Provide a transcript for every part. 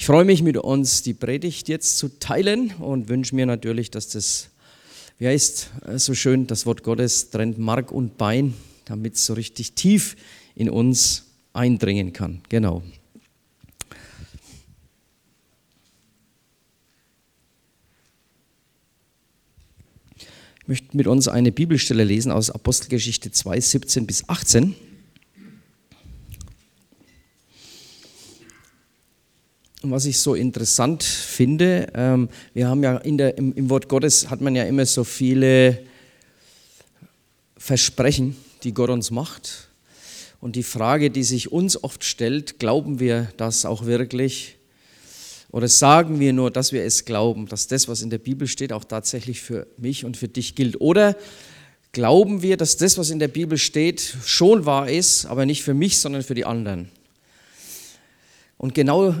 Ich freue mich mit uns, die Predigt jetzt zu teilen und wünsche mir natürlich, dass das, wie heißt so schön, das Wort Gottes trennt Mark und Bein, damit es so richtig tief in uns eindringen kann. Genau. Ich möchte mit uns eine Bibelstelle lesen aus Apostelgeschichte 2, 17 bis 18. was ich so interessant finde, ähm, wir haben ja der, im, im Wort Gottes hat man ja immer so viele Versprechen, die Gott uns macht. Und die Frage, die sich uns oft stellt, glauben wir das auch wirklich? Oder sagen wir nur, dass wir es glauben, dass das, was in der Bibel steht, auch tatsächlich für mich und für dich gilt? Oder glauben wir, dass das, was in der Bibel steht, schon wahr ist, aber nicht für mich, sondern für die anderen? Und genau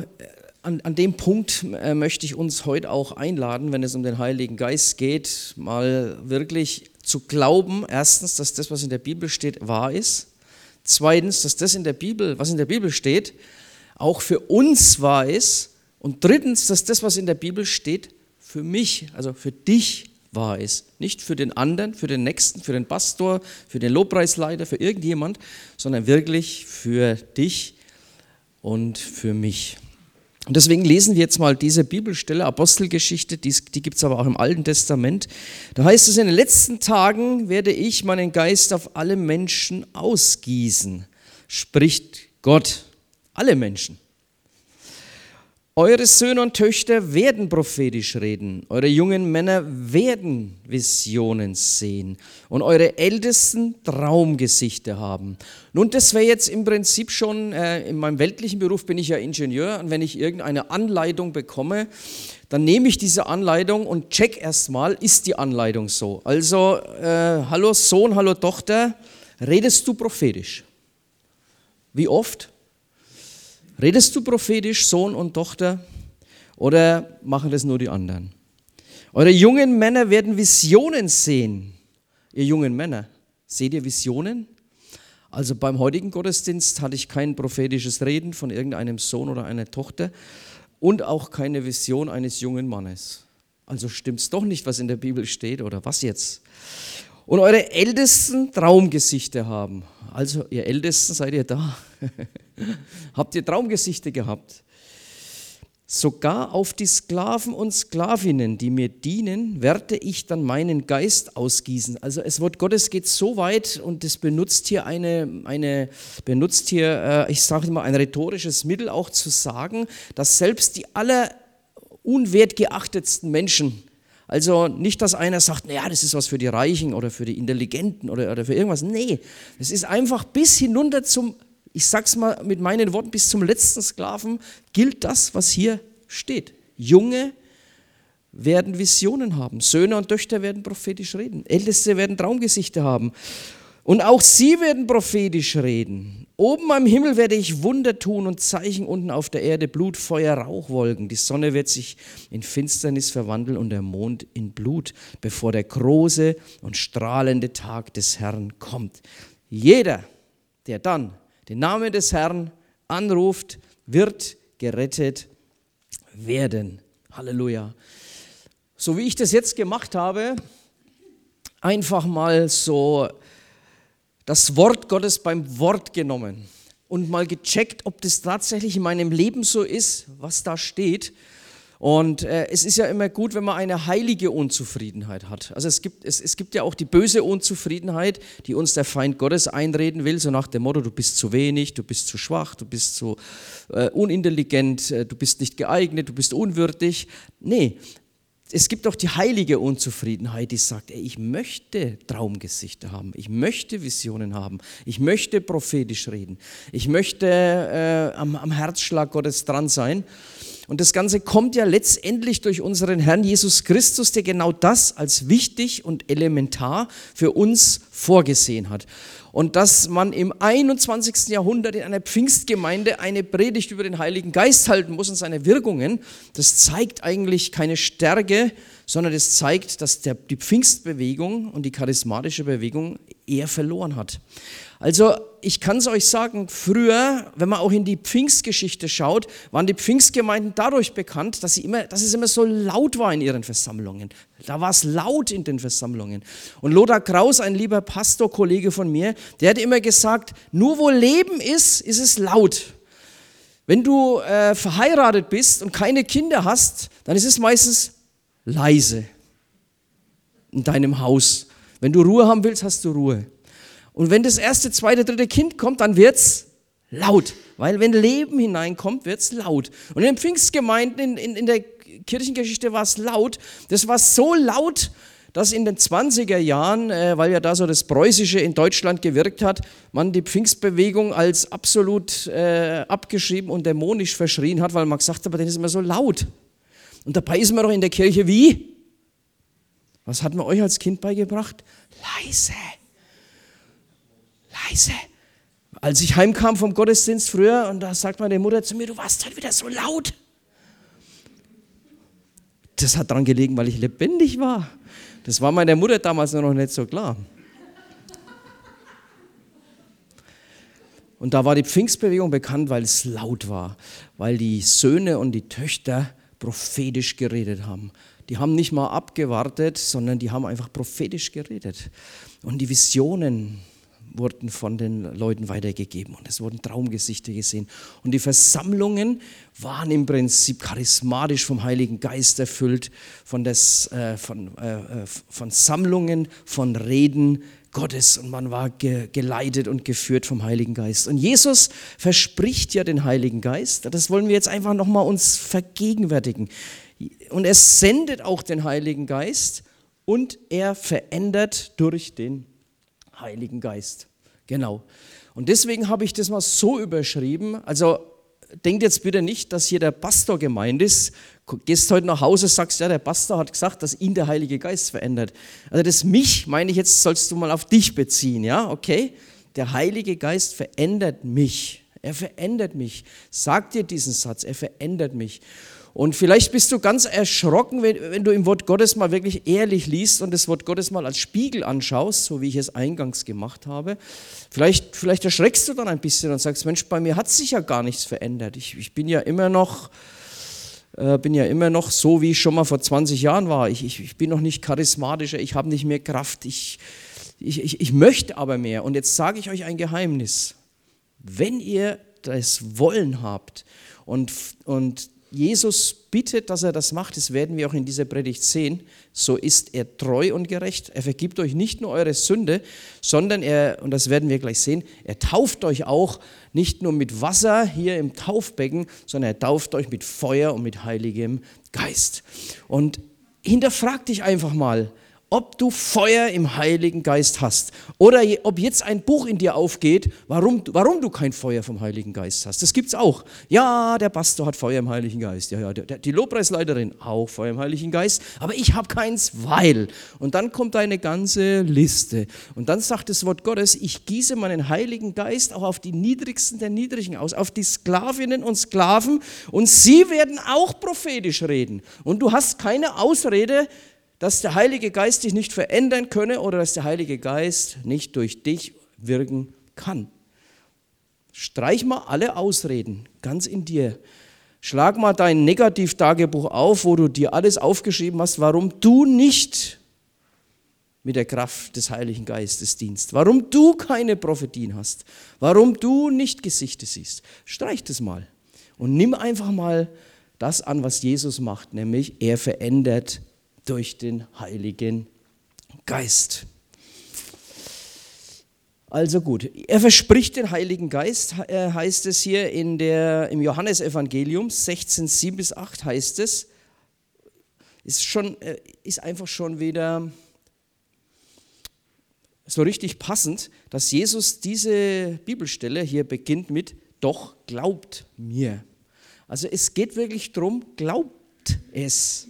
an, an dem Punkt äh, möchte ich uns heute auch einladen, wenn es um den Heiligen Geist geht, mal wirklich zu glauben, erstens, dass das, was in der Bibel steht, wahr ist. Zweitens, dass das in der Bibel, was in der Bibel steht, auch für uns wahr ist. Und drittens, dass das, was in der Bibel steht, für mich, also für dich wahr ist. Nicht für den anderen, für den Nächsten, für den Pastor, für den Lobpreisleiter, für irgendjemand, sondern wirklich für dich und für mich. Und deswegen lesen wir jetzt mal diese Bibelstelle, Apostelgeschichte, die, die gibt es aber auch im Alten Testament. Da heißt es, in den letzten Tagen werde ich meinen Geist auf alle Menschen ausgießen, spricht Gott. Alle Menschen. Eure Söhne und Töchter werden prophetisch reden, eure jungen Männer werden Visionen sehen und eure Ältesten Traumgesichter haben. Nun, das wäre jetzt im Prinzip schon, äh, in meinem weltlichen Beruf bin ich ja Ingenieur und wenn ich irgendeine Anleitung bekomme, dann nehme ich diese Anleitung und check erstmal, ist die Anleitung so? Also, äh, hallo Sohn, hallo Tochter, redest du prophetisch? Wie oft? Redest du prophetisch, Sohn und Tochter, oder machen das nur die anderen? Eure jungen Männer werden Visionen sehen. Ihr jungen Männer, seht ihr Visionen? Also beim heutigen Gottesdienst hatte ich kein prophetisches Reden von irgendeinem Sohn oder einer Tochter und auch keine Vision eines jungen Mannes. Also stimmt es doch nicht, was in der Bibel steht oder was jetzt? Und eure Ältesten Traumgesichter haben. Also ihr Ältesten seid ihr da. Habt ihr Traumgesichter gehabt? Sogar auf die Sklaven und Sklavinnen, die mir dienen, werde ich dann meinen Geist ausgießen. Also das Wort Gottes geht so weit und es benutzt hier eine, eine benutzt hier, äh, ich sage immer, ein rhetorisches Mittel auch zu sagen, dass selbst die aller unwertgeachtetsten Menschen, also nicht, dass einer sagt, naja, das ist was für die Reichen oder für die Intelligenten oder, oder für irgendwas. Nee, es ist einfach bis hinunter zum ich sag's mal mit meinen Worten, bis zum letzten Sklaven gilt das, was hier steht. Junge werden Visionen haben, Söhne und Töchter werden prophetisch reden, Älteste werden Traumgesichter haben. Und auch sie werden prophetisch reden. Oben am Himmel werde ich Wunder tun und Zeichen unten auf der Erde, Blut, Feuer, Rauchwolken. Die Sonne wird sich in Finsternis verwandeln und der Mond in Blut, bevor der große und strahlende Tag des Herrn kommt. Jeder, der dann den Namen des Herrn anruft, wird gerettet werden. Halleluja. So wie ich das jetzt gemacht habe, einfach mal so das Wort Gottes beim Wort genommen und mal gecheckt, ob das tatsächlich in meinem Leben so ist, was da steht. Und äh, es ist ja immer gut, wenn man eine heilige Unzufriedenheit hat. Also es gibt, es, es gibt ja auch die böse Unzufriedenheit, die uns der Feind Gottes einreden will, so nach dem Motto, du bist zu wenig, du bist zu schwach, du bist zu äh, unintelligent, äh, du bist nicht geeignet, du bist unwürdig. Nee, es gibt auch die heilige Unzufriedenheit, die sagt, ey, ich möchte Traumgesichter haben, ich möchte Visionen haben, ich möchte prophetisch reden, ich möchte äh, am, am Herzschlag Gottes dran sein. Und das Ganze kommt ja letztendlich durch unseren Herrn Jesus Christus, der genau das als wichtig und elementar für uns vorgesehen hat. Und dass man im 21. Jahrhundert in einer Pfingstgemeinde eine Predigt über den Heiligen Geist halten muss und seine Wirkungen, das zeigt eigentlich keine Stärke, sondern das zeigt, dass der, die Pfingstbewegung und die charismatische Bewegung eher verloren hat. Also ich kann es euch sagen, früher, wenn man auch in die Pfingstgeschichte schaut, waren die Pfingstgemeinden dadurch bekannt, dass, sie immer, dass es immer so laut war in ihren Versammlungen. Da war es laut in den Versammlungen. Und Lothar Kraus, ein lieber Pastorkollege von mir, der hat immer gesagt, nur wo Leben ist, ist es laut. Wenn du äh, verheiratet bist und keine Kinder hast, dann ist es meistens leise in deinem Haus. Wenn du Ruhe haben willst, hast du Ruhe. Und wenn das erste, zweite, dritte Kind kommt, dann wird es laut. Weil wenn Leben hineinkommt, wird es laut. Und in den Pfingstgemeinden, in, in, in der Kirchengeschichte war es laut. Das war so laut, dass in den 20er Jahren, äh, weil ja da so das Preußische in Deutschland gewirkt hat, man die Pfingstbewegung als absolut äh, abgeschrieben und dämonisch verschrien hat, weil man gesagt hat, aber das ist immer so laut. Und dabei ist man doch in der Kirche wie? Was hat man euch als Kind beigebracht? Leise leise. Als ich heimkam vom Gottesdienst früher und da sagt meine Mutter zu mir, du warst heute wieder so laut. Das hat daran gelegen, weil ich lebendig war. Das war meiner Mutter damals noch nicht so klar. Und da war die Pfingstbewegung bekannt, weil es laut war, weil die Söhne und die Töchter prophetisch geredet haben. Die haben nicht mal abgewartet, sondern die haben einfach prophetisch geredet. Und die Visionen, wurden von den Leuten weitergegeben und es wurden Traumgesichter gesehen. Und die Versammlungen waren im Prinzip charismatisch vom Heiligen Geist erfüllt, von, des, äh, von, äh, äh von Sammlungen, von Reden Gottes und man war ge geleitet und geführt vom Heiligen Geist. Und Jesus verspricht ja den Heiligen Geist. Das wollen wir jetzt einfach nochmal uns vergegenwärtigen. Und er sendet auch den Heiligen Geist und er verändert durch den Heiligen Geist. Genau. Und deswegen habe ich das mal so überschrieben. Also denkt jetzt bitte nicht, dass hier der Pastor gemeint ist. Gehst heute nach Hause, sagst, ja, der Pastor hat gesagt, dass ihn der Heilige Geist verändert. Also das mich, meine ich jetzt, sollst du mal auf dich beziehen, ja, okay? Der Heilige Geist verändert mich. Er verändert mich. Sag dir diesen Satz, er verändert mich. Und vielleicht bist du ganz erschrocken, wenn, wenn, du im Wort Gottes mal wirklich ehrlich liest und das Wort Gottes mal als Spiegel anschaust, so wie ich es eingangs gemacht habe. Vielleicht, vielleicht erschreckst du dann ein bisschen und sagst, Mensch, bei mir hat sich ja gar nichts verändert. Ich, ich bin ja immer noch äh, bin ja immer noch so, wie ich schon mal vor 20 Jahren war. Ich, ich, ich bin noch nicht charismatischer, ich habe nicht mehr Kraft, ich, ich, ich, ich möchte aber mehr. Und jetzt sage ich euch ein Geheimnis. Wenn ihr das Wollen habt und, und Jesus bittet, dass er das macht, das werden wir auch in dieser Predigt sehen, so ist er treu und gerecht. Er vergibt euch nicht nur eure Sünde, sondern er, und das werden wir gleich sehen, er tauft euch auch nicht nur mit Wasser hier im Taufbecken, sondern er tauft euch mit Feuer und mit heiligem Geist. Und hinterfrag dich einfach mal, ob du Feuer im Heiligen Geist hast oder ob jetzt ein Buch in dir aufgeht, warum, warum du kein Feuer vom Heiligen Geist hast. Das gibt es auch. Ja, der Pastor hat Feuer im Heiligen Geist. Ja, ja, der, die Lobpreisleiterin auch Feuer im Heiligen Geist. Aber ich habe keins, weil. Und dann kommt eine ganze Liste. Und dann sagt das Wort Gottes, ich gieße meinen Heiligen Geist auch auf die Niedrigsten der Niedrigen aus, auf die Sklavinnen und Sklaven. Und sie werden auch prophetisch reden. Und du hast keine Ausrede, dass der Heilige Geist dich nicht verändern könne oder dass der Heilige Geist nicht durch dich wirken kann. Streich mal alle Ausreden ganz in dir. Schlag mal dein Negativtagebuch auf, wo du dir alles aufgeschrieben hast, warum du nicht mit der Kraft des Heiligen Geistes dienst, warum du keine Prophetien hast, warum du nicht Gesichter siehst. Streich das mal und nimm einfach mal das an, was Jesus macht, nämlich er verändert durch den Heiligen Geist. Also gut, er verspricht den Heiligen Geist, äh, heißt es hier in der, im Johannesevangelium 16, 7 bis 8 heißt es, ist, schon, äh, ist einfach schon wieder so richtig passend, dass Jesus diese Bibelstelle hier beginnt mit, doch glaubt mir. Also es geht wirklich darum, glaubt es.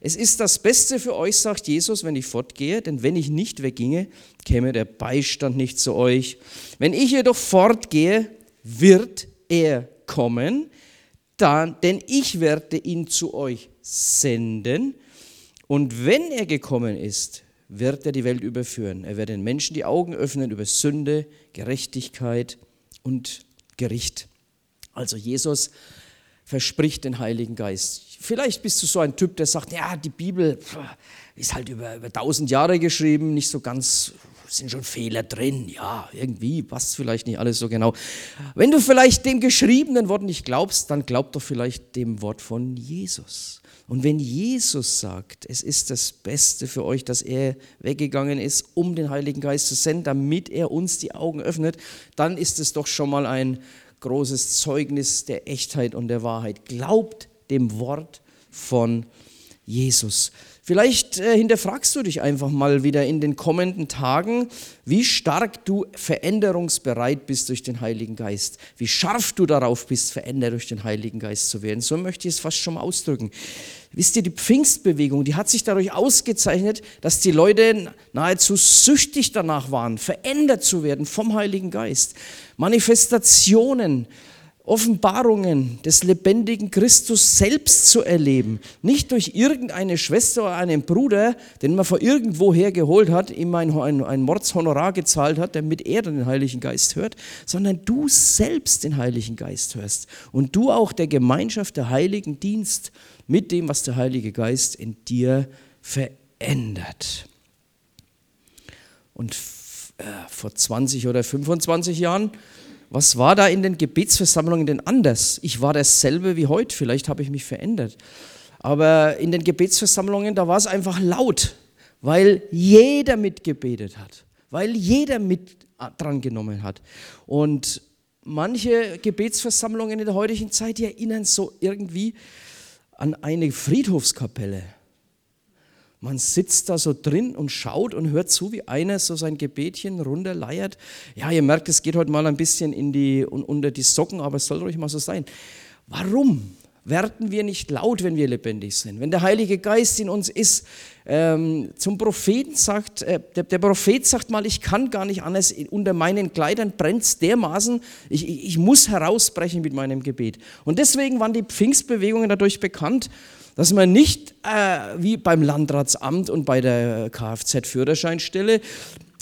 Es ist das Beste für euch, sagt Jesus, wenn ich fortgehe, denn wenn ich nicht wegginge, käme der Beistand nicht zu euch. Wenn ich jedoch fortgehe, wird er kommen, dann, denn ich werde ihn zu euch senden. Und wenn er gekommen ist, wird er die Welt überführen. Er wird den Menschen die Augen öffnen über Sünde, Gerechtigkeit und Gericht. Also Jesus verspricht den Heiligen Geist. Vielleicht bist du so ein Typ, der sagt, ja, die Bibel ist halt über, über tausend Jahre geschrieben, nicht so ganz, sind schon Fehler drin, ja, irgendwie passt vielleicht nicht alles so genau. Wenn du vielleicht dem geschriebenen Wort nicht glaubst, dann glaub doch vielleicht dem Wort von Jesus. Und wenn Jesus sagt, es ist das Beste für euch, dass er weggegangen ist, um den Heiligen Geist zu senden, damit er uns die Augen öffnet, dann ist es doch schon mal ein großes Zeugnis der Echtheit und der Wahrheit. Glaubt dem Wort von Jesus. Vielleicht äh, hinterfragst du dich einfach mal wieder in den kommenden Tagen, wie stark du veränderungsbereit bist durch den Heiligen Geist, wie scharf du darauf bist, verändert durch den Heiligen Geist zu werden. So möchte ich es fast schon mal ausdrücken. Wisst ihr, die Pfingstbewegung, die hat sich dadurch ausgezeichnet, dass die Leute nahezu süchtig danach waren, verändert zu werden vom Heiligen Geist. Manifestationen, Offenbarungen des lebendigen Christus selbst zu erleben. Nicht durch irgendeine Schwester oder einen Bruder, den man von irgendwoher geholt hat, ihm ein, ein, ein Mordshonorar gezahlt hat, damit er den Heiligen Geist hört, sondern du selbst den Heiligen Geist hörst und du auch der Gemeinschaft der Heiligen dienst mit dem, was der Heilige Geist in dir verändert. Und äh, vor 20 oder 25 Jahren was war da in den Gebetsversammlungen denn anders? Ich war dasselbe wie heute, vielleicht habe ich mich verändert. Aber in den Gebetsversammlungen, da war es einfach laut, weil jeder mitgebetet hat, weil jeder mit dran genommen hat. Und manche Gebetsversammlungen in der heutigen Zeit, erinnern so irgendwie an eine Friedhofskapelle. Man sitzt da so drin und schaut und hört zu, wie einer so sein Gebetchen runterleiert. Ja, ihr merkt, es geht heute mal ein bisschen in die, unter die Socken, aber es soll ruhig mal so sein. Warum werden wir nicht laut, wenn wir lebendig sind? Wenn der Heilige Geist in uns ist, ähm, zum Propheten sagt, äh, der, der, Prophet sagt mal, ich kann gar nicht anders, unter meinen Kleidern brennt es dermaßen, ich, ich, ich muss herausbrechen mit meinem Gebet. Und deswegen waren die Pfingstbewegungen dadurch bekannt, dass man nicht äh, wie beim Landratsamt und bei der Kfz-Führerscheinstelle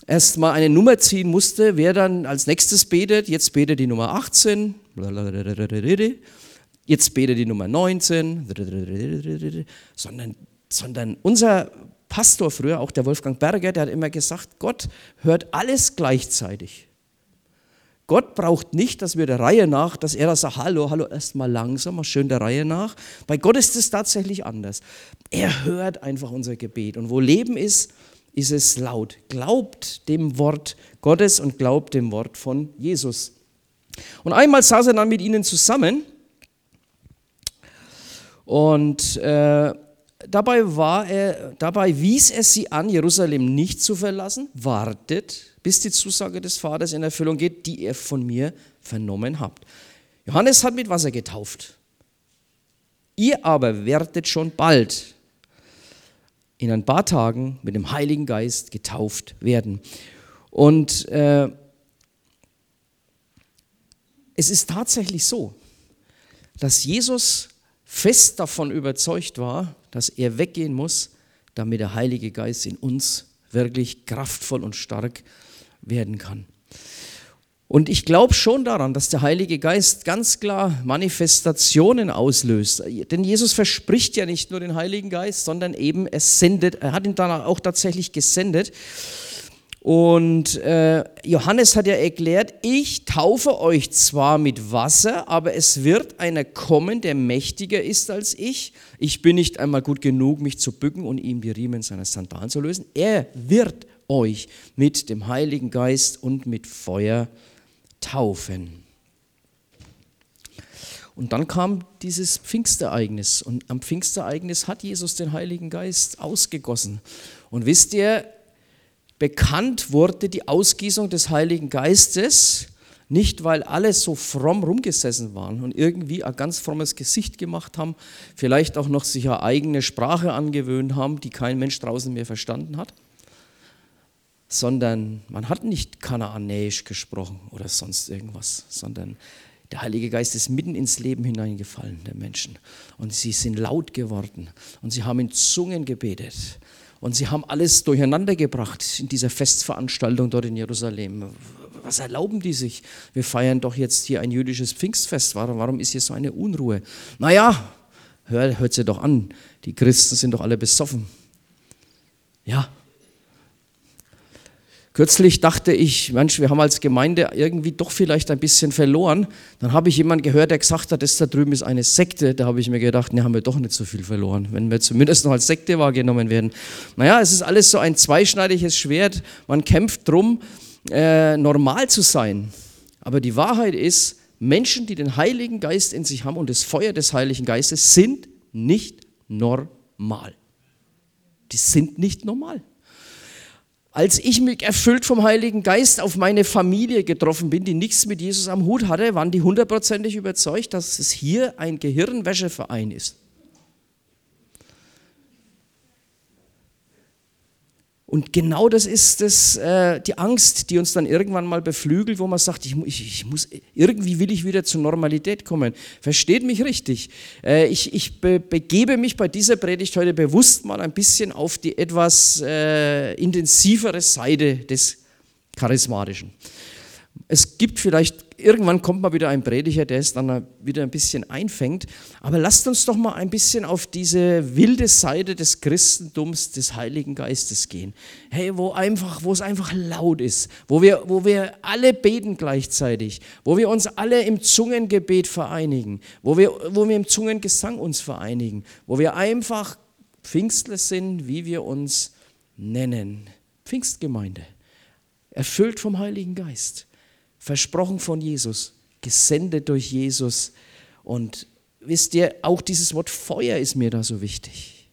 erstmal eine Nummer ziehen musste, wer dann als nächstes betet. Jetzt betet die Nummer 18, jetzt betet die Nummer 19, sondern, sondern unser Pastor früher, auch der Wolfgang Berger, der hat immer gesagt, Gott hört alles gleichzeitig. Gott braucht nicht, dass wir der Reihe nach, dass er da sagt, hallo, hallo, erstmal langsam, mal schön der Reihe nach. Bei Gott ist es tatsächlich anders. Er hört einfach unser Gebet. Und wo Leben ist, ist es laut. Glaubt dem Wort Gottes und glaubt dem Wort von Jesus. Und einmal saß er dann mit ihnen zusammen und äh, dabei, war er, dabei wies er sie an, Jerusalem nicht zu verlassen, wartet, bis die Zusage des Vaters in Erfüllung geht, die ihr von mir vernommen habt. Johannes hat mit Wasser getauft. Ihr aber werdet schon bald in ein paar Tagen mit dem Heiligen Geist getauft werden. Und äh, es ist tatsächlich so, dass Jesus fest davon überzeugt war, dass er weggehen muss, damit der Heilige Geist in uns wirklich kraftvoll und stark werden kann. Und ich glaube schon daran, dass der Heilige Geist ganz klar Manifestationen auslöst. Denn Jesus verspricht ja nicht nur den Heiligen Geist, sondern eben er sendet, er hat ihn dann auch tatsächlich gesendet. Und äh, Johannes hat ja erklärt, ich taufe euch zwar mit Wasser, aber es wird einer kommen, der mächtiger ist als ich. Ich bin nicht einmal gut genug, mich zu bücken und ihm die Riemen seiner Sandalen zu lösen. Er wird euch mit dem Heiligen Geist und mit Feuer taufen. Und dann kam dieses Pfingstereignis und am Pfingstereignis hat Jesus den Heiligen Geist ausgegossen. Und wisst ihr, bekannt wurde die Ausgießung des Heiligen Geistes nicht, weil alle so fromm rumgesessen waren und irgendwie ein ganz frommes Gesicht gemacht haben, vielleicht auch noch sich eine eigene Sprache angewöhnt haben, die kein Mensch draußen mehr verstanden hat, sondern man hat nicht Kanaanäisch gesprochen oder sonst irgendwas, sondern der Heilige Geist ist mitten ins Leben hineingefallen der Menschen. Und sie sind laut geworden und sie haben in Zungen gebetet Und sie haben alles durcheinander gebracht in dieser Festveranstaltung dort in Jerusalem. Was erlauben die sich? Wir feiern doch jetzt hier ein jüdisches Pfingstfest. Warum, warum ist hier so eine Unruhe? Naja, hör, hört sie doch an. Die Christen sind doch alle besoffen. Ja, Kürzlich dachte ich, Mensch, wir haben als Gemeinde irgendwie doch vielleicht ein bisschen verloren. Dann habe ich jemanden gehört, der gesagt hat, das da drüben ist eine Sekte. Da habe ich mir gedacht, ne, haben wir doch nicht so viel verloren, wenn wir zumindest noch als Sekte wahrgenommen werden. Naja, es ist alles so ein zweischneidiges Schwert. Man kämpft drum, äh, normal zu sein. Aber die Wahrheit ist, Menschen, die den Heiligen Geist in sich haben und das Feuer des Heiligen Geistes, sind nicht normal. Die sind nicht normal. Als ich mich erfüllt vom Heiligen Geist auf meine Familie getroffen bin, die nichts mit Jesus am Hut hatte, waren die hundertprozentig überzeugt, dass es hier ein Gehirnwäscheverein ist. Und genau das ist das, äh, die Angst, die uns dann irgendwann mal beflügelt, wo man sagt, ich, ich, ich, muss, irgendwie will ich wieder zur Normalität kommen. Versteht mich richtig. Äh, ich, ich be, begebe mich bei dieser Predigt heute bewusst mal ein bisschen auf die etwas äh, intensivere Seite des Charismatischen. Es gibt vielleicht irgendwann kommt mal wieder ein Prediger, der es dann wieder ein bisschen einfängt. Aber lasst uns doch mal ein bisschen auf diese wilde Seite des Christentums, des Heiligen Geistes gehen. Hey, wo einfach, wo es einfach laut ist, wo wir, wo wir alle beten gleichzeitig, wo wir uns alle im Zungengebet vereinigen, wo wir, wo wir im Zungengesang uns vereinigen, wo wir einfach Pfingstler sind, wie wir uns nennen. Pfingstgemeinde, erfüllt vom Heiligen Geist versprochen von Jesus, gesendet durch Jesus. Und wisst ihr, auch dieses Wort Feuer ist mir da so wichtig.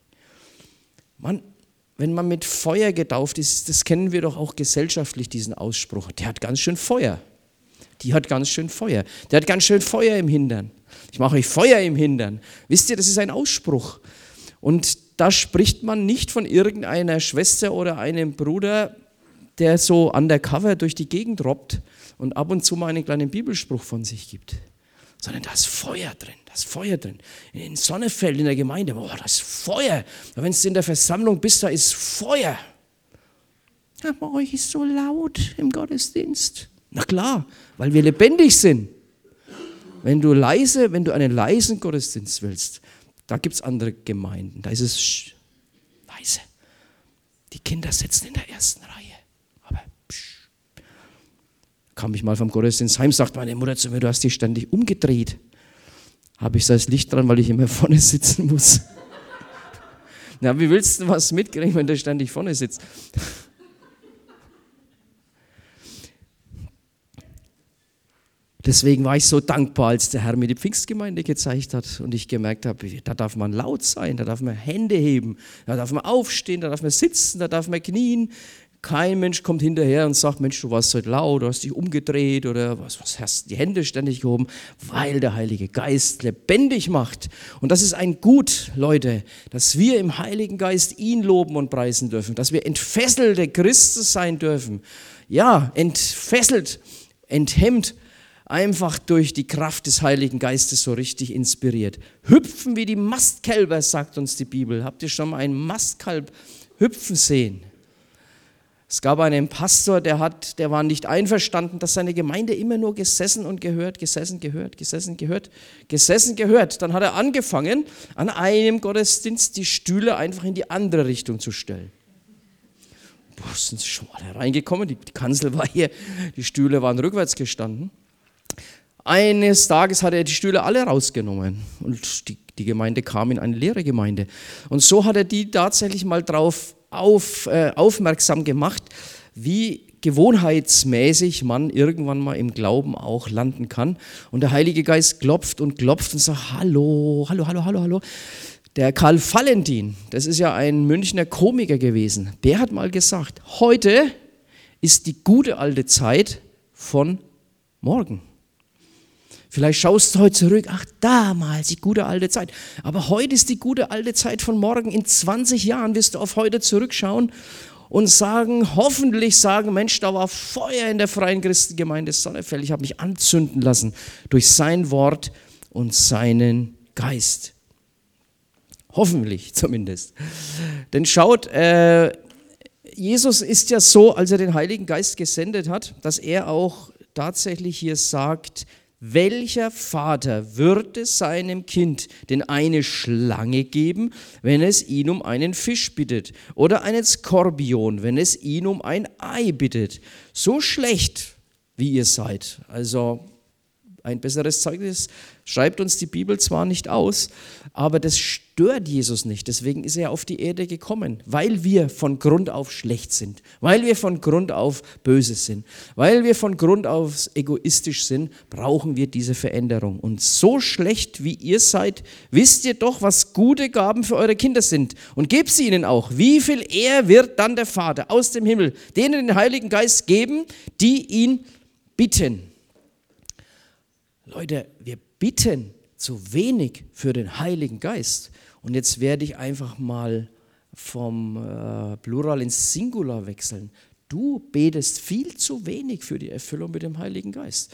Man, wenn man mit Feuer getauft ist, das kennen wir doch auch gesellschaftlich, diesen Ausspruch. Der hat ganz schön Feuer. Die hat ganz schön Feuer. Der hat ganz schön Feuer im Hintern. Ich mache euch Feuer im Hintern. Wisst ihr, das ist ein Ausspruch. Und da spricht man nicht von irgendeiner Schwester oder einem Bruder, der so undercover durch die Gegend robbt, und ab und zu mal einen kleinen Bibelspruch von sich gibt, sondern da ist Feuer drin, da ist Feuer drin. In Sonnefeld in der Gemeinde, boah, da ist Feuer. Wenn du in der Versammlung bist, da ist Feuer. Ja, bei euch ist so laut im Gottesdienst. Na klar, weil wir lebendig sind. Wenn du leise, wenn du einen leisen Gottesdienst willst, da gibt es andere Gemeinden, da ist es leise. Die Kinder sitzen in der ersten Reihe kam ich mal vom Gottesdienst heim, sagt meine Mutter zu mir, du hast dich ständig umgedreht. Habe ich so das Licht dran, weil ich immer vorne sitzen muss. Na, wie willst du was mitkriegen, wenn du ständig vorne sitzt? Deswegen war ich so dankbar, als der Herr mir die Pfingstgemeinde gezeigt hat und ich gemerkt habe, da darf man laut sein, da darf man Hände heben, da darf man aufstehen, da darf man sitzen, da darf man knien, kein Mensch kommt hinterher und sagt, Mensch, du warst heute laut, du hast dich umgedreht oder was, was hast die Hände ständig gehoben, weil der Heilige Geist lebendig macht. Und das ist ein Gut, Leute, dass wir im Heiligen Geist ihn loben und preisen dürfen, dass wir entfesselte Christen sein dürfen. Ja, entfesselt, enthemmt, einfach durch die Kraft des Heiligen Geistes so richtig inspiriert. Hüpfen wie die Mastkälber, sagt uns die Bibel. Habt ihr schon mal ein Mastkalb hüpfen sehen? Es gab einen Pastor, der, hat, der war nicht einverstanden, dass seine Gemeinde immer nur gesessen und gehört, gesessen, gehört, gesessen, gehört, gesessen, gehört. Dann hat er angefangen, an einem Gottesdienst die Stühle einfach in die andere Richtung zu stellen. Boah, sind sie schon alle reingekommen? Die, die Kanzel war hier, die Stühle waren rückwärts gestanden. Eines Tages hat er die Stühle alle rausgenommen und die, die Gemeinde kam in eine leere Gemeinde. Und so hat er die tatsächlich mal drauf auf, äh, aufmerksam gemacht, wie gewohnheitsmäßig man irgendwann mal im Glauben auch landen kann. Und der Heilige Geist klopft und klopft und sagt, hallo, hallo, hallo, hallo, hallo. Der Karl Valentin, das ist ja ein Münchner Komiker gewesen, der hat mal gesagt, heute ist die gute alte Zeit von morgen. Vielleicht schaust du heute zurück, ach damals, die gute alte Zeit. Aber heute ist die gute alte Zeit von morgen. In 20 Jahren wirst du auf heute zurückschauen und sagen, hoffentlich sagen, Mensch, da war Feuer in der Freien Christengemeinde Sonnefeld. Ich habe mich anzünden lassen durch sein Wort und seinen Geist. Hoffentlich zumindest. Denn schaut, äh, Jesus ist ja so, als er den Heiligen Geist gesendet hat, dass er auch tatsächlich hier sagt, welcher Vater würde seinem Kind denn eine Schlange geben, wenn es ihn um einen Fisch bittet? Oder einen Skorpion, wenn es ihn um ein Ei bittet? So schlecht, wie ihr seid. Also ein besseres Zeugnis schreibt uns die Bibel zwar nicht aus, aber das stört Jesus nicht. Deswegen ist er auf die Erde gekommen, weil wir von Grund auf schlecht sind, weil wir von Grund auf böse sind, weil wir von Grund auf egoistisch sind, brauchen wir diese Veränderung. Und so schlecht wie ihr seid, wisst ihr doch, was gute Gaben für eure Kinder sind. Und gebt sie ihnen auch. Wie viel eher wird dann der Vater aus dem Himmel denen den Heiligen Geist geben, die ihn bitten. Leute, wir bitten zu wenig für den Heiligen Geist. Und jetzt werde ich einfach mal vom äh, Plural ins Singular wechseln. Du betest viel zu wenig für die Erfüllung mit dem Heiligen Geist.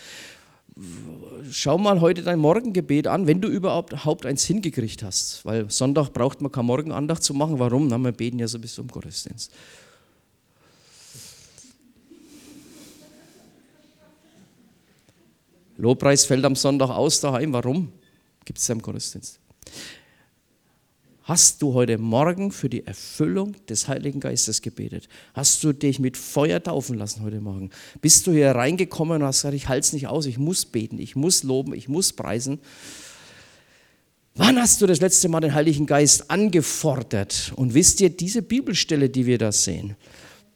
Schau mal heute dein Morgengebet an, wenn du überhaupt eins hingekriegt hast. Weil Sonntag braucht man keine Morgenandacht zu machen. Warum? Na, wir beten ja sowieso im Gottesdienst. Lobpreis fällt am Sonntag aus daheim. Warum? Gibt es ja im Gottesdienst. Hast du heute Morgen für die Erfüllung des Heiligen Geistes gebetet? Hast du dich mit Feuer taufen lassen heute Morgen? Bist du hier reingekommen und hast gesagt, ich halte es nicht aus, ich muss beten, ich muss loben, ich muss preisen? Wann hast du das letzte Mal den Heiligen Geist angefordert? Und wisst ihr, diese Bibelstelle, die wir da sehen,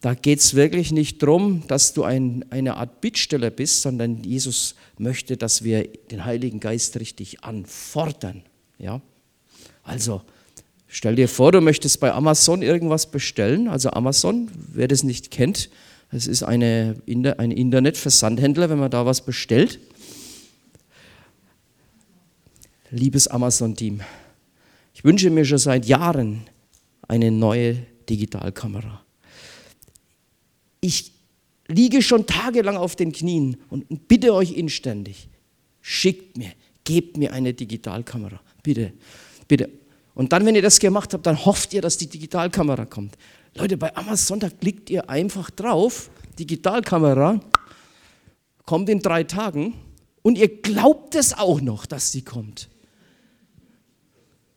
da geht es wirklich nicht darum, dass du ein, eine Art Bittsteller bist, sondern Jesus möchte, dass wir den Heiligen Geist richtig anfordern. Ja? Also, stell dir vor, du möchtest bei Amazon irgendwas bestellen. Also Amazon, wer das nicht kennt, es ist eine, ein Internetversandhändler, wenn man da was bestellt. Liebes Amazon-Team, ich wünsche mir schon seit Jahren eine neue Digitalkamera ich liege schon tagelang auf den Knien und bitte euch inständig, schickt mir, gebt mir eine Digitalkamera. Bitte, bitte. Und dann, wenn ihr das gemacht habt, dann hofft ihr, dass die Digitalkamera kommt. Leute, bei Amazon, da klickt ihr einfach drauf, Digitalkamera, kommt in drei Tagen und ihr glaubt es auch noch, dass sie kommt.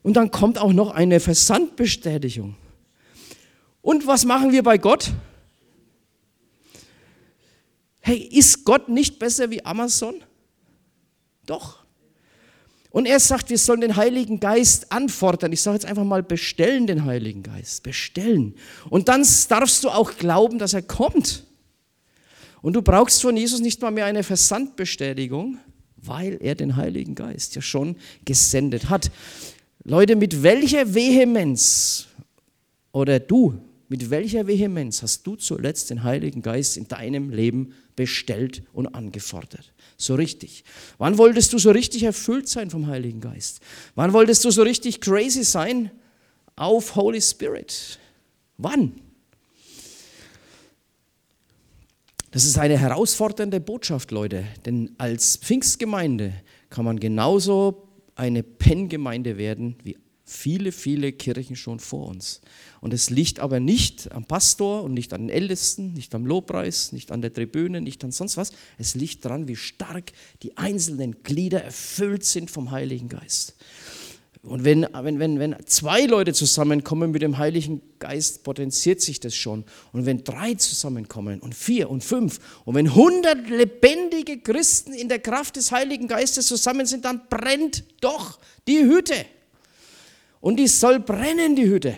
Und dann kommt auch noch eine Versandbestätigung. Und was machen wir bei Gott? Hey, ist Gott nicht besser wie Amazon? Doch. Und er sagt, wir sollen den Heiligen Geist anfordern. Ich sage jetzt einfach mal, bestellen den Heiligen Geist. Bestellen. Und dann darfst du auch glauben, dass er kommt. Und du brauchst von Jesus nicht mal mehr eine Versandbestätigung, weil er den Heiligen Geist ja schon gesendet hat. Leute, mit welcher Vehemenz oder du, mit welcher Vehemenz hast du zuletzt den Heiligen Geist in deinem Leben bestellt und angefordert. So richtig. Wann wolltest du so richtig erfüllt sein vom Heiligen Geist? Wann wolltest du so richtig crazy sein auf Holy Spirit? Wann? Das ist eine herausfordernde Botschaft, Leute, denn als Pfingstgemeinde kann man genauso eine Penngemeinde werden wie viele, viele Kirchen schon vor uns. Und es liegt aber nicht am Pastor und nicht an den Ältesten, nicht am Lobpreis, nicht an der Tribüne, nicht an sonst was. Es liegt daran, wie stark die einzelnen Glieder erfüllt sind vom Heiligen Geist. Und wenn, wenn, wenn, wenn zwei Leute zusammenkommen mit dem Heiligen Geist, potenziert sich das schon. Und wenn drei zusammenkommen und vier und fünf und wenn hundert lebendige Christen in der Kraft des Heiligen Geistes zusammen sind, dann brennt doch die Hütte. Und die soll brennen, die Hütte.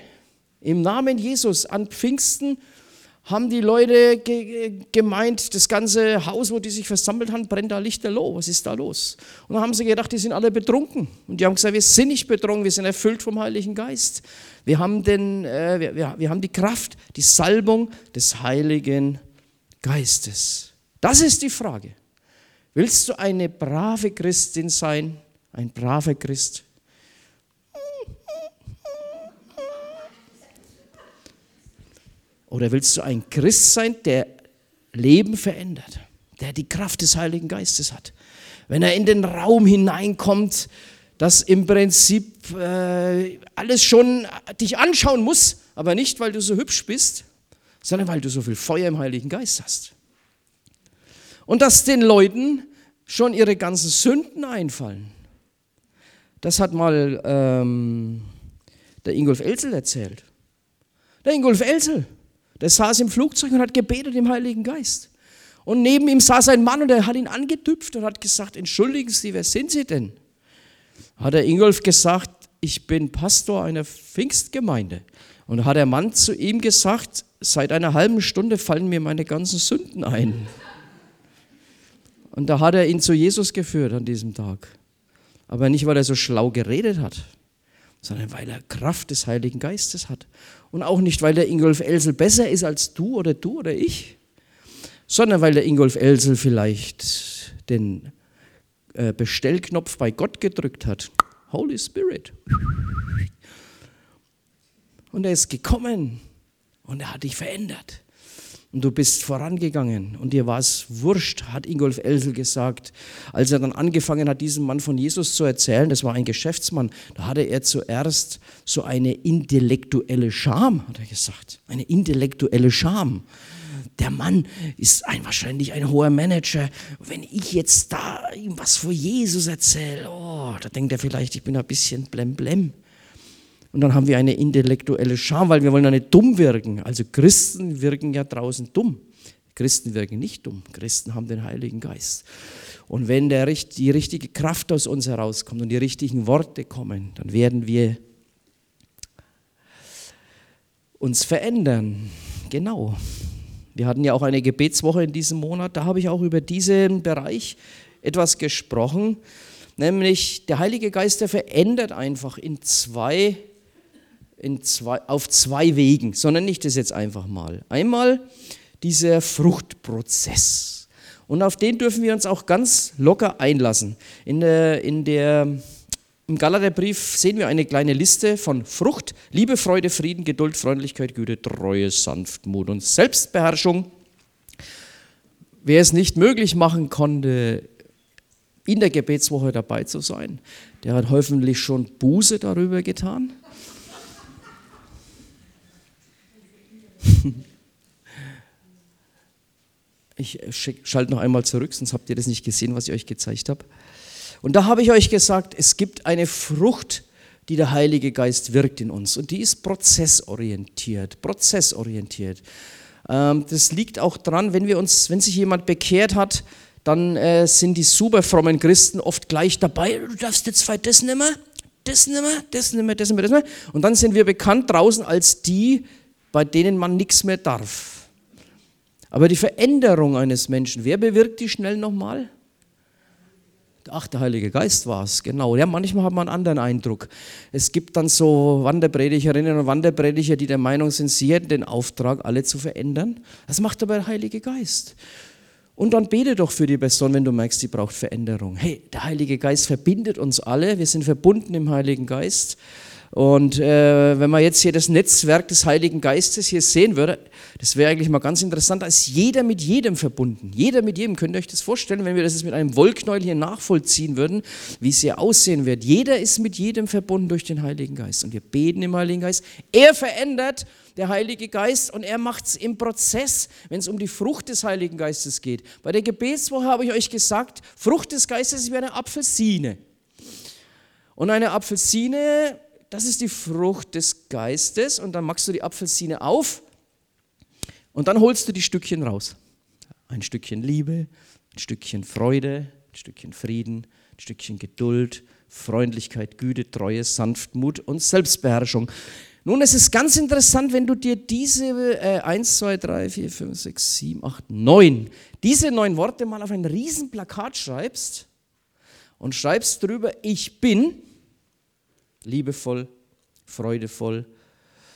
Im Namen Jesus an Pfingsten haben die Leute ge gemeint, das ganze Haus, wo die sich versammelt haben, brennt da Lichterloh. Was ist da los? Und dann haben sie gedacht, die sind alle betrunken. Und die haben gesagt, wir sind nicht betrunken, wir sind erfüllt vom Heiligen Geist. Wir haben, den, äh, wir, wir, wir haben die Kraft, die Salbung des Heiligen Geistes. Das ist die Frage. Willst du eine brave Christin sein, ein braver Christ? Oder willst du ein Christ sein, der Leben verändert, der die Kraft des Heiligen Geistes hat? Wenn er in den Raum hineinkommt, das im Prinzip äh, alles schon dich anschauen muss, aber nicht, weil du so hübsch bist, sondern weil du so viel Feuer im Heiligen Geist hast. Und dass den Leuten schon ihre ganzen Sünden einfallen. Das hat mal ähm, der Ingolf Elsel erzählt. Der Ingolf Elsel, der saß im Flugzeug und hat gebetet im Heiligen Geist. Und neben ihm saß ein Mann und der hat ihn angetüpft und hat gesagt, entschuldigen Sie, wer sind Sie denn? Hat der Ingolf gesagt, ich bin Pastor einer Pfingstgemeinde. Und hat der Mann zu ihm gesagt, seit einer halben Stunde fallen mir meine ganzen Sünden ein. Und da hat er ihn zu Jesus geführt an diesem Tag. Aber nicht, weil er so schlau geredet hat, sondern weil er Kraft des Heiligen Geistes hat. Und auch nicht, weil der Ingolf Elsel besser ist als du oder du oder ich, sondern weil der Ingolf Elsel vielleicht den äh, Bestellknopf bei Gott gedrückt hat. Holy Spirit. Und er ist gekommen und er hat dich verändert. Und du bist vorangegangen und dir war es wurscht, hat Ingolf Elsel gesagt. Als er dann angefangen hat, diesem Mann von Jesus zu erzählen, das war ein Geschäftsmann, da hatte er zuerst so eine intellektuelle Scham, hat er gesagt. Eine intellektuelle Scham. Der Mann ist ein, wahrscheinlich ein hoher Manager. Wenn ich jetzt da ihm was von Jesus erzähle, oh, da denkt er vielleicht, ich bin ein bisschen blemblem. Und dann haben wir eine intellektuelle Scham, weil wir wollen ja nicht dumm wirken. Also Christen wirken ja draußen dumm. Christen wirken nicht dumm. Christen haben den Heiligen Geist. Und wenn der, die richtige Kraft aus uns herauskommt und die richtigen Worte kommen, dann werden wir uns verändern. Genau. Wir hatten ja auch eine Gebetswoche in diesem Monat, da habe ich auch über diesen Bereich etwas gesprochen, nämlich der Heilige Geist, der verändert einfach in zwei zwei, auf zwei Wegen, sondern nicht das jetzt einfach mal. Einmal dieser Fruchtprozess. Und auf den dürfen wir uns auch ganz locker einlassen. In der, in der, Im Galaterbrief sehen wir eine kleine Liste von Frucht, Liebe, Freude, Frieden, Geduld, Freundlichkeit, Güte, Treue, Sanftmut und Selbstbeherrschung. Wer es nicht möglich machen konnte, in der Gebetswoche dabei zu sein, der hat hoffentlich schon Buße darüber getan. Ich schalte noch einmal zurück, sonst habt ihr das nicht gesehen, was ich euch gezeigt habe. Und da habe ich euch gesagt, es gibt eine Frucht, die der Heilige Geist wirkt in uns. Und die ist prozessorientiert. Prozessorientiert. Ähm, das liegt auch dran, wenn wir uns, wenn sich jemand bekehrt hat, dann äh, sind die super frommen Christen oft gleich dabei. Du darfst jetzt zwei das nicht mehr, das nicht mehr, das nicht mehr, das nicht mehr, das nicht mehr. Und dann sind wir bekannt draußen als die, bei denen man nichts mehr darf. Aber die Veränderung eines Menschen, wer bewirkt die schnell nochmal? Ach, der Heilige Geist war es, genau. Ja, manchmal hat man einen anderen Eindruck. Es gibt dann so Wanderpredigerinnen und Wanderprediger, die der Meinung sind, sie hätten den Auftrag, alle zu verändern. Das macht aber der Heilige Geist. Und dann bete doch für die Person, wenn du merkst, sie braucht Veränderung. Hey, der Heilige Geist verbindet uns alle. Wir sind verbunden im Heiligen Geist. Und äh, wenn man jetzt hier das Netzwerk des Heiligen Geistes hier sehen würde, das wäre eigentlich mal ganz interessant, da ist jeder mit jedem verbunden. Jeder mit jedem. Könnt ihr euch das vorstellen, wenn wir das jetzt mit einem Wollknäuel hier nachvollziehen würden, wie es hier aussehen wird? Jeder ist mit jedem verbunden durch den Heiligen Geist. Und wir beten im Heiligen Geist. Er verändert, der Heilige Geist, und er macht es im Prozess, wenn es um die Frucht des Heiligen Geistes geht. Bei der Gebetswoche habe ich euch gesagt, Frucht des Geistes ist wie eine Apfelsine. Und eine Apfelsine das ist die Frucht des Geistes und dann machst du die Apfelsine auf und dann holst du die Stückchen raus. Ein Stückchen Liebe, ein Stückchen Freude, ein Stückchen Frieden, ein Stückchen Geduld, Freundlichkeit, Güte, Treue, Sanftmut und Selbstbeherrschung. Nun, es ist ganz interessant, wenn du dir diese äh, 1, 2, 3, 4, 5, 6, 7, 8, 9, diese neun Worte mal auf ein Riesenplakat schreibst und schreibst drüber, ich bin, liebevoll, freudevoll,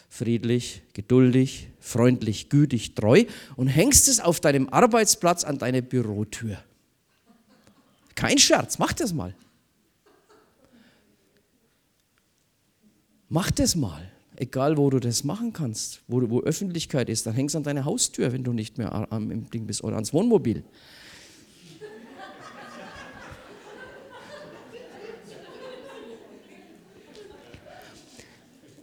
friedlich, geduldig, freundlich, gütig, treu und hängst es auf deinem Arbeitsplatz an deine Bürotür. Kein Scherz, mach das mal. Mach das mal, egal wo du das machen kannst, wo, wo Öffentlichkeit ist, dann hängst du an deine Haustür, wenn du nicht mehr am, im Ding bist oder ans Wohnmobil.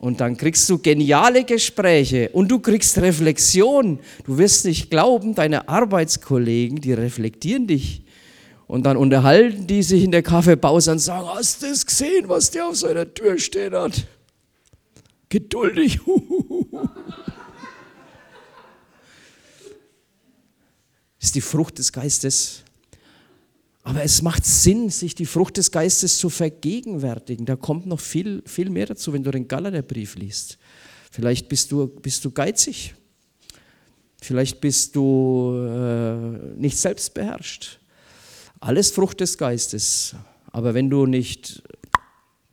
Und dann kriegst du geniale Gespräche und du kriegst Reflexion. Du wirst nicht glauben, deine Arbeitskollegen, die reflektieren dich. Und dann unterhalten die sich in der Kaffeepause und sagen, hast du das gesehen, was der auf seiner Tür stehen hat? Geduldig. Das ist die Frucht des Geistes. Aber es macht Sinn, sich die Frucht des Geistes zu vergegenwärtigen. Da kommt noch viel, viel mehr dazu, wenn du den Galaterbrief liest. Vielleicht bist du, bist du geizig. Vielleicht bist du äh, nicht selbstbeherrscht. Alles Frucht des Geistes. Aber wenn du nicht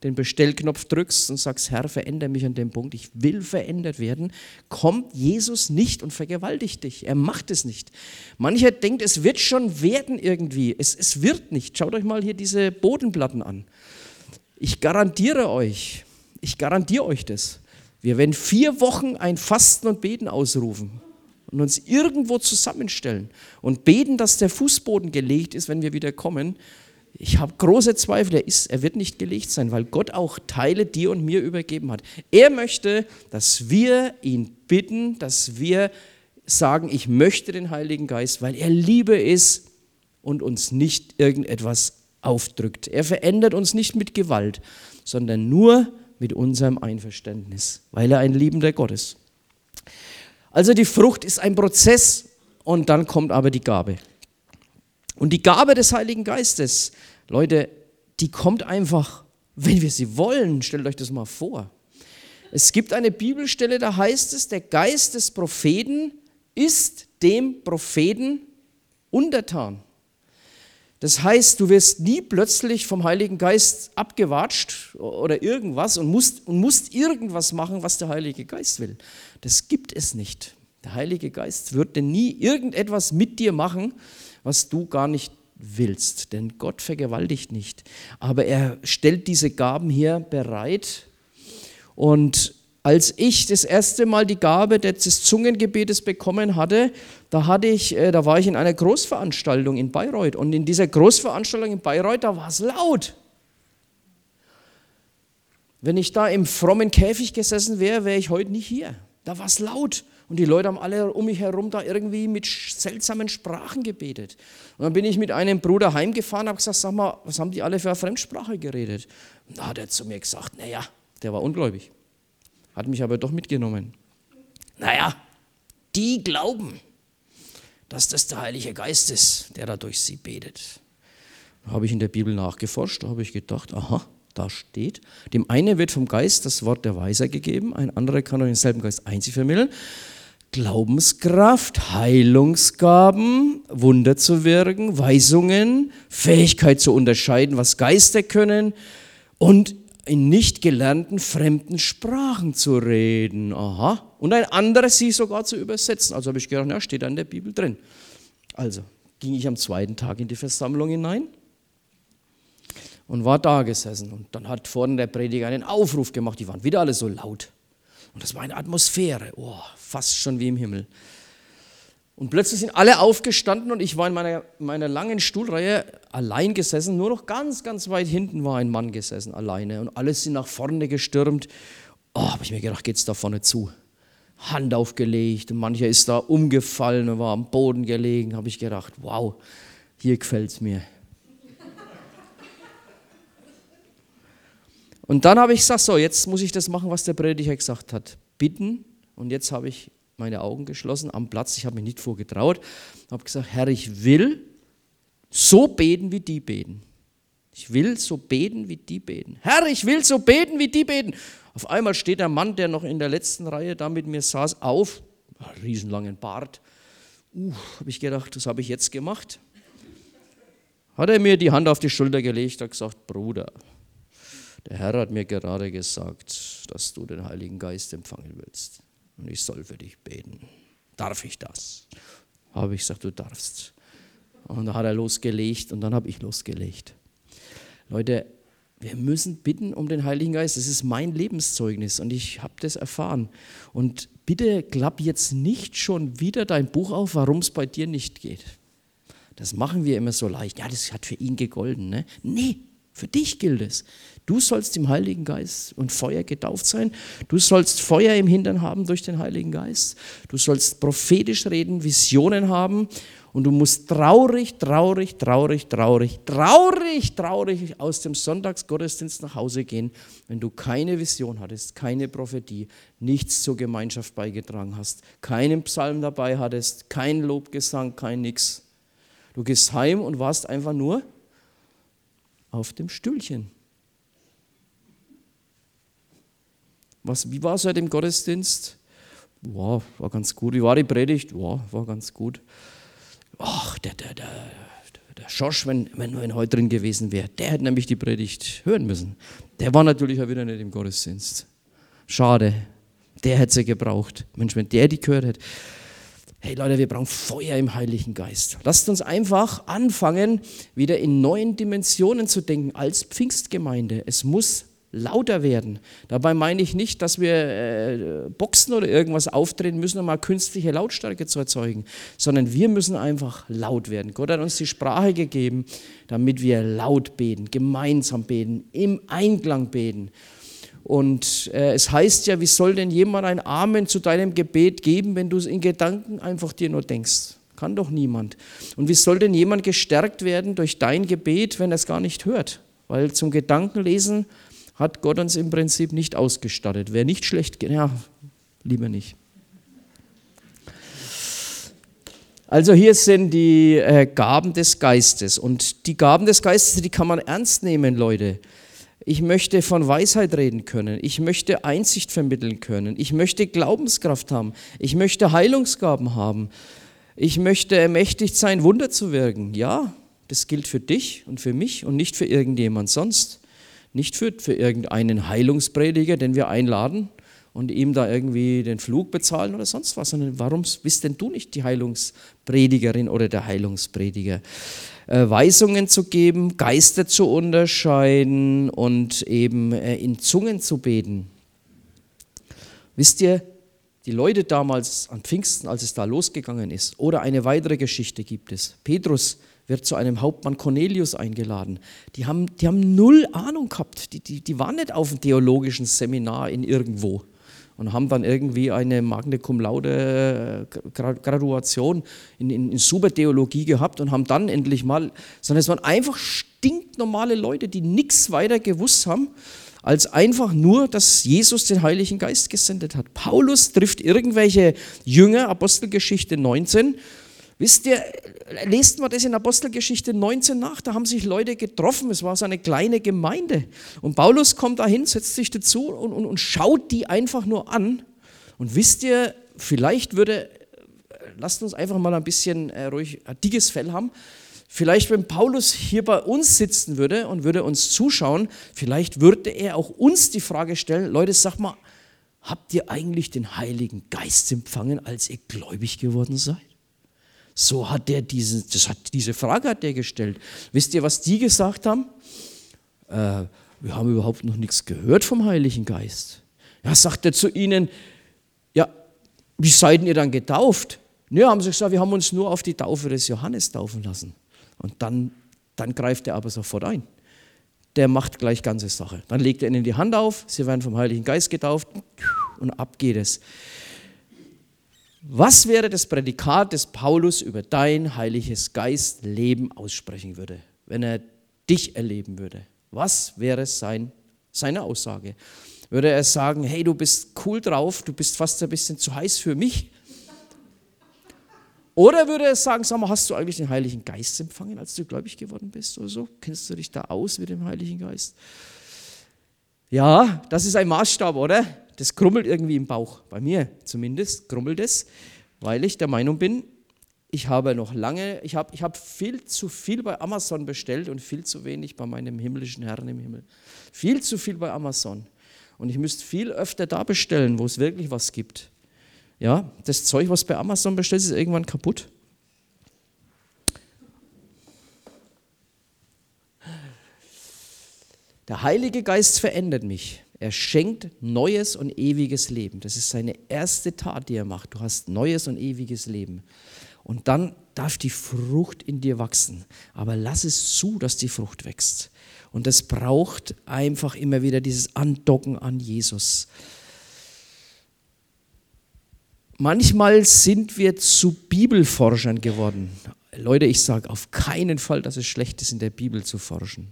den Bestellknopf drückst und sagst, Herr, verändere mich an dem Punkt, ich will verändert werden, kommt Jesus nicht und vergewaltigt dich. Er macht es nicht. Mancher denkt, es wird schon werden irgendwie. Es, es wird nicht. Schaut euch mal hier diese Bodenplatten an. Ich garantiere euch, ich garantiere euch das. Wir werden vier Wochen ein Fasten und Beten ausrufen und uns irgendwo zusammenstellen und beten, dass der Fußboden gelegt ist, wenn wir wieder kommen ich habe große Zweifel, er, ist, er wird nicht gelegt sein, weil Gott auch Teile dir und mir übergeben hat. Er möchte, dass wir ihn bitten, dass wir sagen, ich möchte den Heiligen Geist, weil er Liebe ist und uns nicht irgendetwas aufdrückt. Er verändert uns nicht mit Gewalt, sondern nur mit unserem Einverständnis, weil er ein liebender Gott ist. Also die Frucht ist ein Prozess und dann kommt aber die Gabe. Und die Gabe des Heiligen Geistes, Leute, die kommt einfach, wenn wir sie wollen. Stellt euch das mal vor. Es gibt eine Bibelstelle, da heißt es, der Geist des Propheten ist dem Propheten untertan. Das heißt, du wirst nie plötzlich vom Heiligen Geist abgewatscht oder irgendwas und musst, und musst irgendwas machen, was der Heilige Geist will. Das gibt es nicht. Der Heilige Geist würde nie irgendetwas mit dir machen, was du gar nicht willst. Denn Gott vergewaltigt nicht. Aber er stellt diese Gaben hier bereit. Und als ich das erste Mal die Gabe des Zungengebetes bekommen hatte, da, hatte ich, äh, da war ich in einer Großveranstaltung in Bayreuth. Und in dieser Großveranstaltung in Bayreuth, da war es laut. Wenn ich da im frommen Käfig gesessen wäre, wäre ich heute nicht hier. Da war es laut. Und die Leute haben alle um mich herum da irgendwie mit seltsamen Sprachen gebetet. Und dann bin ich mit einem Bruder heimgefahren und habe gesagt, sag mal, was haben die alle für eine Fremdsprache geredet? Und da hat er zu mir gesagt, naja, der war ungläubig. Hat mich aber doch mitgenommen. Naja, die glauben, dass das der Heilige Geist ist, der da durch sie betet. Da habe ich in der Bibel nachgeforscht, da habe ich gedacht, aha, da steht. Dem einen wird vom Geist das Wort der Weiser gegeben, ein anderer kann denselben Geist einzig vermitteln. Glaubenskraft, Heilungsgaben, Wunder zu wirken, Weisungen, Fähigkeit zu unterscheiden, was Geister können und in nicht gelernten fremden Sprachen zu reden. Aha. Und ein anderes sie sogar zu übersetzen. Also habe ich gedacht, ja, steht da in der Bibel drin. Also ging ich am zweiten Tag in die Versammlung hinein und war da gesessen. Und dann hat vorne der Prediger einen Aufruf gemacht. Die waren wieder alle so laut. Und das war eine Atmosphäre, oh, fast schon wie im Himmel. Und plötzlich sind alle aufgestanden und ich war in meiner, meiner langen Stuhlreihe allein gesessen. Nur noch ganz, ganz weit hinten war ein Mann gesessen, alleine. Und alle sind nach vorne gestürmt. Oh, habe ich mir gedacht, geht's da vorne zu? Hand aufgelegt. Und mancher ist da umgefallen und war am Boden gelegen. Habe ich gedacht, wow, hier gefällt es mir. Und dann habe ich gesagt, so, jetzt muss ich das machen, was der Prediger gesagt hat. Bitten. Und jetzt habe ich meine Augen geschlossen am Platz. Ich habe mich nicht vorgetraut. Habe gesagt, Herr, ich will so beten, wie die beten. Ich will so beten, wie die beten. Herr, ich will so beten, wie die beten. Auf einmal steht der Mann, der noch in der letzten Reihe da mit mir saß, auf. Riesenlangen Bart. Uh, habe ich gedacht, das habe ich jetzt gemacht. Hat er mir die Hand auf die Schulter gelegt und gesagt, Bruder, der Herr hat mir gerade gesagt, dass du den Heiligen Geist empfangen willst. Und ich soll für dich beten. Darf ich das? Habe ich gesagt, du darfst. Und da hat er losgelegt und dann habe ich losgelegt. Leute, wir müssen bitten um den Heiligen Geist. Das ist mein Lebenszeugnis und ich habe das erfahren. Und bitte klapp jetzt nicht schon wieder dein Buch auf, warum es bei dir nicht geht. Das machen wir immer so leicht. Ja, das hat für ihn gegolten. Ne? Nee, Für dich gilt es. Du sollst im Heiligen Geist und Feuer getauft sein. Du sollst Feuer im Hintern haben durch den Heiligen Geist. Du sollst prophetisch reden, Visionen haben. Und du musst traurig, traurig, traurig, traurig, traurig, traurig aus dem Sonntagsgottesdienst nach Hause gehen, wenn du keine Vision hattest, keine Prophetie, nichts zur Gemeinschaft beigetragen hast, keinen Psalm dabei hattest, kein Lobgesang, kein Nix. Du gehst heim und warst einfach nur auf dem Stühlchen. Was, wie war es seit dem Gottesdienst? Wow, war ganz gut. Wie war die Predigt? Wow, war ganz gut. Ach, der, der, der, der Schorsch, wenn, wenn, wenn heute drin gewesen wäre, der hätte nämlich die Predigt hören müssen. Der war natürlich auch wieder nicht im Gottesdienst. Schade, der hätte sie gebraucht. Mensch, wenn der die gehört hätte. Hey Leute, wir brauchen Feuer im Heiligen Geist. Lasst uns einfach anfangen, wieder in neuen Dimensionen zu denken als Pfingstgemeinde. Es muss lauter werden. Dabei meine ich nicht, dass wir äh, Boxen oder irgendwas auftreten müssen, um mal künstliche Lautstärke zu erzeugen, sondern wir müssen einfach laut werden. Gott hat uns die Sprache gegeben, damit wir laut beten, gemeinsam beten, im Einklang beten. Und äh, es heißt ja, wie soll denn jemand ein Amen zu deinem Gebet geben, wenn du es in Gedanken einfach dir nur denkst? Kann doch niemand. Und wie soll denn jemand gestärkt werden durch dein Gebet, wenn er es gar nicht hört? Weil zum Gedankenlesen hat Gott uns im Prinzip nicht ausgestattet. Wer nicht schlecht ja, lieber nicht. Also hier sind die äh, Gaben des Geistes. Und die Gaben des Geistes, die kann man ernst nehmen, Leute. Ich möchte von Weisheit reden können. Ich möchte Einsicht vermitteln können. Ich möchte Glaubenskraft haben. Ich möchte Heilungsgaben haben. Ich möchte ermächtigt sein, Wunder zu wirken. Ja, das gilt für dich und für mich und nicht für irgendjemand sonst. Nicht für, für irgendeinen Heilungsprediger, den wir einladen und ihm da irgendwie den Flug bezahlen oder sonst was, sondern warum bist denn du nicht die Heilungspredigerin oder der Heilungsprediger? Äh, Weisungen zu geben, Geister zu unterscheiden und eben äh, in Zungen zu beten. Wisst ihr, die Leute damals an Pfingsten, als es da losgegangen ist, oder eine weitere Geschichte gibt es. Petrus wird zu einem Hauptmann Cornelius eingeladen. Die haben, die haben null Ahnung gehabt. Die, die, die waren nicht auf einem theologischen Seminar in irgendwo und haben dann irgendwie eine Magne Cum Laude äh, Graduation in, in, in Supertheologie gehabt und haben dann endlich mal, sondern es waren einfach stinknormale Leute, die nichts weiter gewusst haben, als einfach nur, dass Jesus den Heiligen Geist gesendet hat. Paulus trifft irgendwelche Jünger, Apostelgeschichte 19, Wisst ihr, lest mal das in Apostelgeschichte 19 nach, da haben sich Leute getroffen, es war so eine kleine Gemeinde. Und Paulus kommt dahin, setzt sich dazu und, und, und schaut die einfach nur an. Und wisst ihr, vielleicht würde, lasst uns einfach mal ein bisschen äh, ruhig ein dickes Fell haben, vielleicht wenn Paulus hier bei uns sitzen würde und würde uns zuschauen, vielleicht würde er auch uns die Frage stellen, Leute, sag mal, habt ihr eigentlich den Heiligen Geist empfangen, als ihr gläubig geworden seid? So hat er diesen, das hat, diese Frage hat er gestellt. Wisst ihr, was die gesagt haben? Äh, wir haben überhaupt noch nichts gehört vom Heiligen Geist. Ja, sagt er zu ihnen, ja, wie seid ihr dann getauft? Ja, haben sie gesagt, wir haben uns nur auf die Taufe des Johannes taufen lassen. Und dann, dann greift er aber sofort ein. Der macht gleich ganze Sache. Dann legt er ihnen die Hand auf, sie werden vom Heiligen Geist getauft und ab geht es. Was wäre das Prädikat, das Paulus über dein heiliges Geistleben aussprechen würde, wenn er dich erleben würde? Was wäre sein, seine Aussage? Würde er sagen, hey, du bist cool drauf, du bist fast ein bisschen zu heiß für mich? Oder würde er sagen, sag mal, hast du eigentlich den Heiligen Geist empfangen, als du gläubig geworden bist oder so? Kennst du dich da aus mit dem Heiligen Geist? Ja, das ist ein Maßstab, oder? Das krummelt irgendwie im Bauch. Bei mir zumindest krummelt es, weil ich der Meinung bin, ich habe noch lange, ich habe ich hab viel zu viel bei Amazon bestellt und viel zu wenig bei meinem himmlischen Herrn im Himmel. Viel zu viel bei Amazon. Und ich müsste viel öfter da bestellen, wo es wirklich was gibt. Ja, das Zeug, was bei Amazon bestellt, ist irgendwann kaputt. Der Heilige Geist verändert mich. Er schenkt neues und ewiges Leben. Das ist seine erste Tat, die er macht. Du hast neues und ewiges Leben. Und dann darf die Frucht in dir wachsen. Aber lass es zu, dass die Frucht wächst. Und das braucht einfach immer wieder dieses Andocken an Jesus. Manchmal sind wir zu Bibelforschern geworden. Leute, ich sage auf keinen Fall, dass es schlecht ist, in der Bibel zu forschen.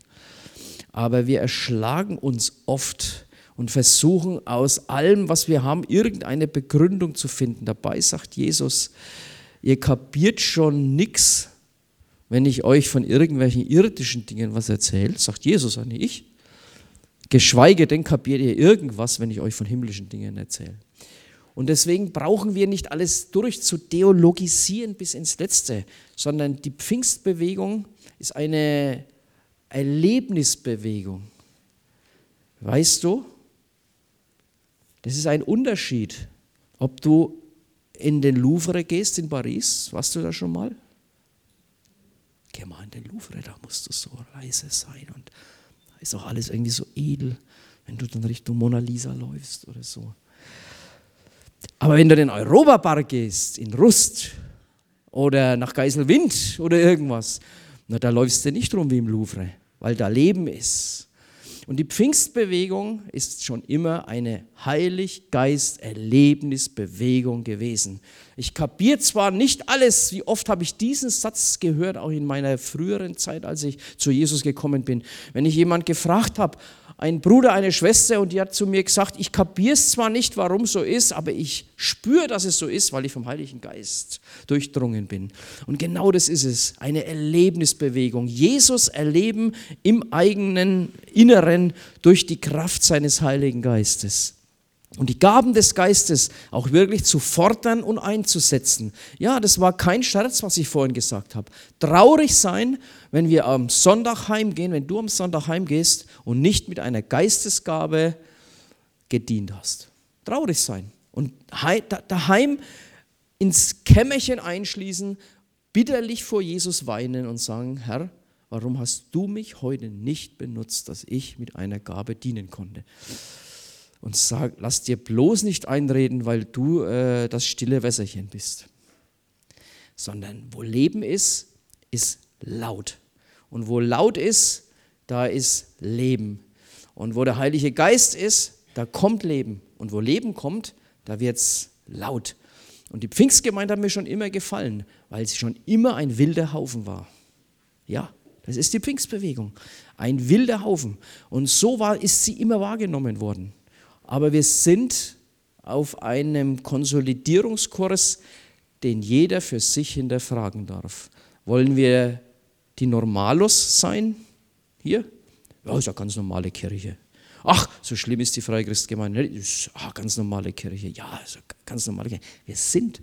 Aber wir erschlagen uns oft und versuchen aus allem, was wir haben, irgendeine Begründung zu finden. Dabei sagt Jesus, ihr kapiert schon nichts, wenn ich euch von irgendwelchen irdischen Dingen was erzähle, sagt Jesus, nicht ich. Geschweige denn kapiert ihr irgendwas, wenn ich euch von himmlischen Dingen erzähle. Und deswegen brauchen wir nicht alles durchzudeologisieren bis ins Letzte, sondern die Pfingstbewegung ist eine Erlebnisbewegung. Weißt du, das ist ein Unterschied, ob du in den Louvre gehst in Paris, warst du da schon mal? Geh mal in den Louvre, da musst du so leise sein und da ist auch alles irgendwie so edel, wenn du dann Richtung Mona Lisa läufst oder so. Aber wenn du in den Europapark gehst, in Rust oder nach Geiselwind oder irgendwas, na, da läufst du nicht rum wie im Louvre, weil da Leben ist. Und die Pfingstbewegung ist schon immer eine Heilig-Geist-Erlebnisbewegung gewesen. Ich kapiere zwar nicht alles, wie oft habe ich diesen Satz gehört, auch in meiner früheren Zeit, als ich zu Jesus gekommen bin. Wenn ich jemand gefragt habe, ein Bruder, eine Schwester und die hat zu mir gesagt, ich kapiere es zwar nicht, warum so ist, aber ich spüre, dass es so ist, weil ich vom Heiligen Geist durchdrungen bin. Und genau das ist es, eine Erlebnisbewegung. Jesus erleben im eigenen Inneren durch die Kraft seines Heiligen Geistes und die Gaben des Geistes auch wirklich zu fordern und einzusetzen. Ja, das war kein Scherz, was ich vorhin gesagt habe. Traurig sein, wenn wir am Sonntag heimgehen, wenn du am Sonntag heimgehst und nicht mit einer Geistesgabe gedient hast. Traurig sein. Und daheim ins Kämmerchen einschließen, bitterlich vor Jesus weinen und sagen, Herr, warum hast du mich heute nicht benutzt, dass ich mit einer Gabe dienen konnte? Und sag, lass dir bloß nicht einreden, weil du äh, das stille Wässerchen bist. Sondern wo Leben ist, ist laut. Und wo laut ist, da ist Leben. Und wo der Heilige Geist ist, da kommt Leben. Und wo Leben kommt, da wird es laut. Und die Pfingstgemeinde hat mir schon immer gefallen, weil sie schon immer ein wilder Haufen war. Ja, das ist die Pfingstbewegung. Ein wilder Haufen. Und so war, ist sie immer wahrgenommen worden. Aber wir sind auf einem Konsolidierungskurs, den jeder für sich hinterfragen darf. Wollen wir die Normalos sein? Hier? Ja, ist ja ganz normale Kirche. Ach, so schlimm ist die Freikristgemeinde. Ist ach, ganz normale Kirche. Ja, ist ganz normale Kirche. Wir sind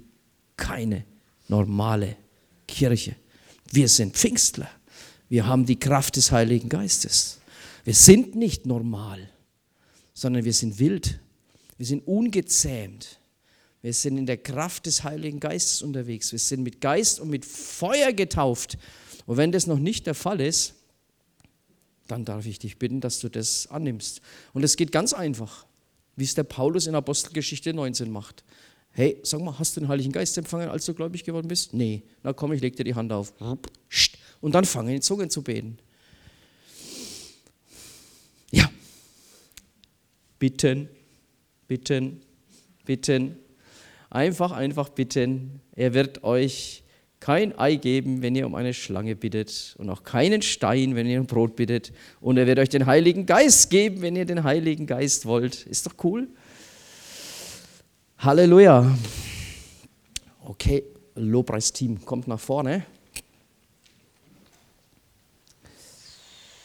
keine normale Kirche. Wir sind Pfingstler. Wir haben die Kraft des Heiligen Geistes. Wir sind nicht normal sondern wir sind wild. Wir sind ungezähmt. Wir sind in der Kraft des Heiligen Geistes unterwegs. Wir sind mit Geist und mit Feuer getauft. Und wenn das noch nicht der Fall ist, dann darf ich dich bitten, dass du das annimmst. Und es geht ganz einfach, wie es der Paulus in Apostelgeschichte 19 macht. Hey, sag mal, hast du den Heiligen Geist empfangen, als du gläubig geworden bist? Nee. Na komm, ich leg dir die Hand auf. Und dann fange in Zungen zu beten. Bitten, bitten, bitten. Einfach, einfach bitten. Er wird euch kein Ei geben, wenn ihr um eine Schlange bittet und auch keinen Stein, wenn ihr um Brot bittet. Und er wird euch den Heiligen Geist geben, wenn ihr den Heiligen Geist wollt. Ist doch cool. Halleluja. Okay, Lobpreisteam kommt nach vorne.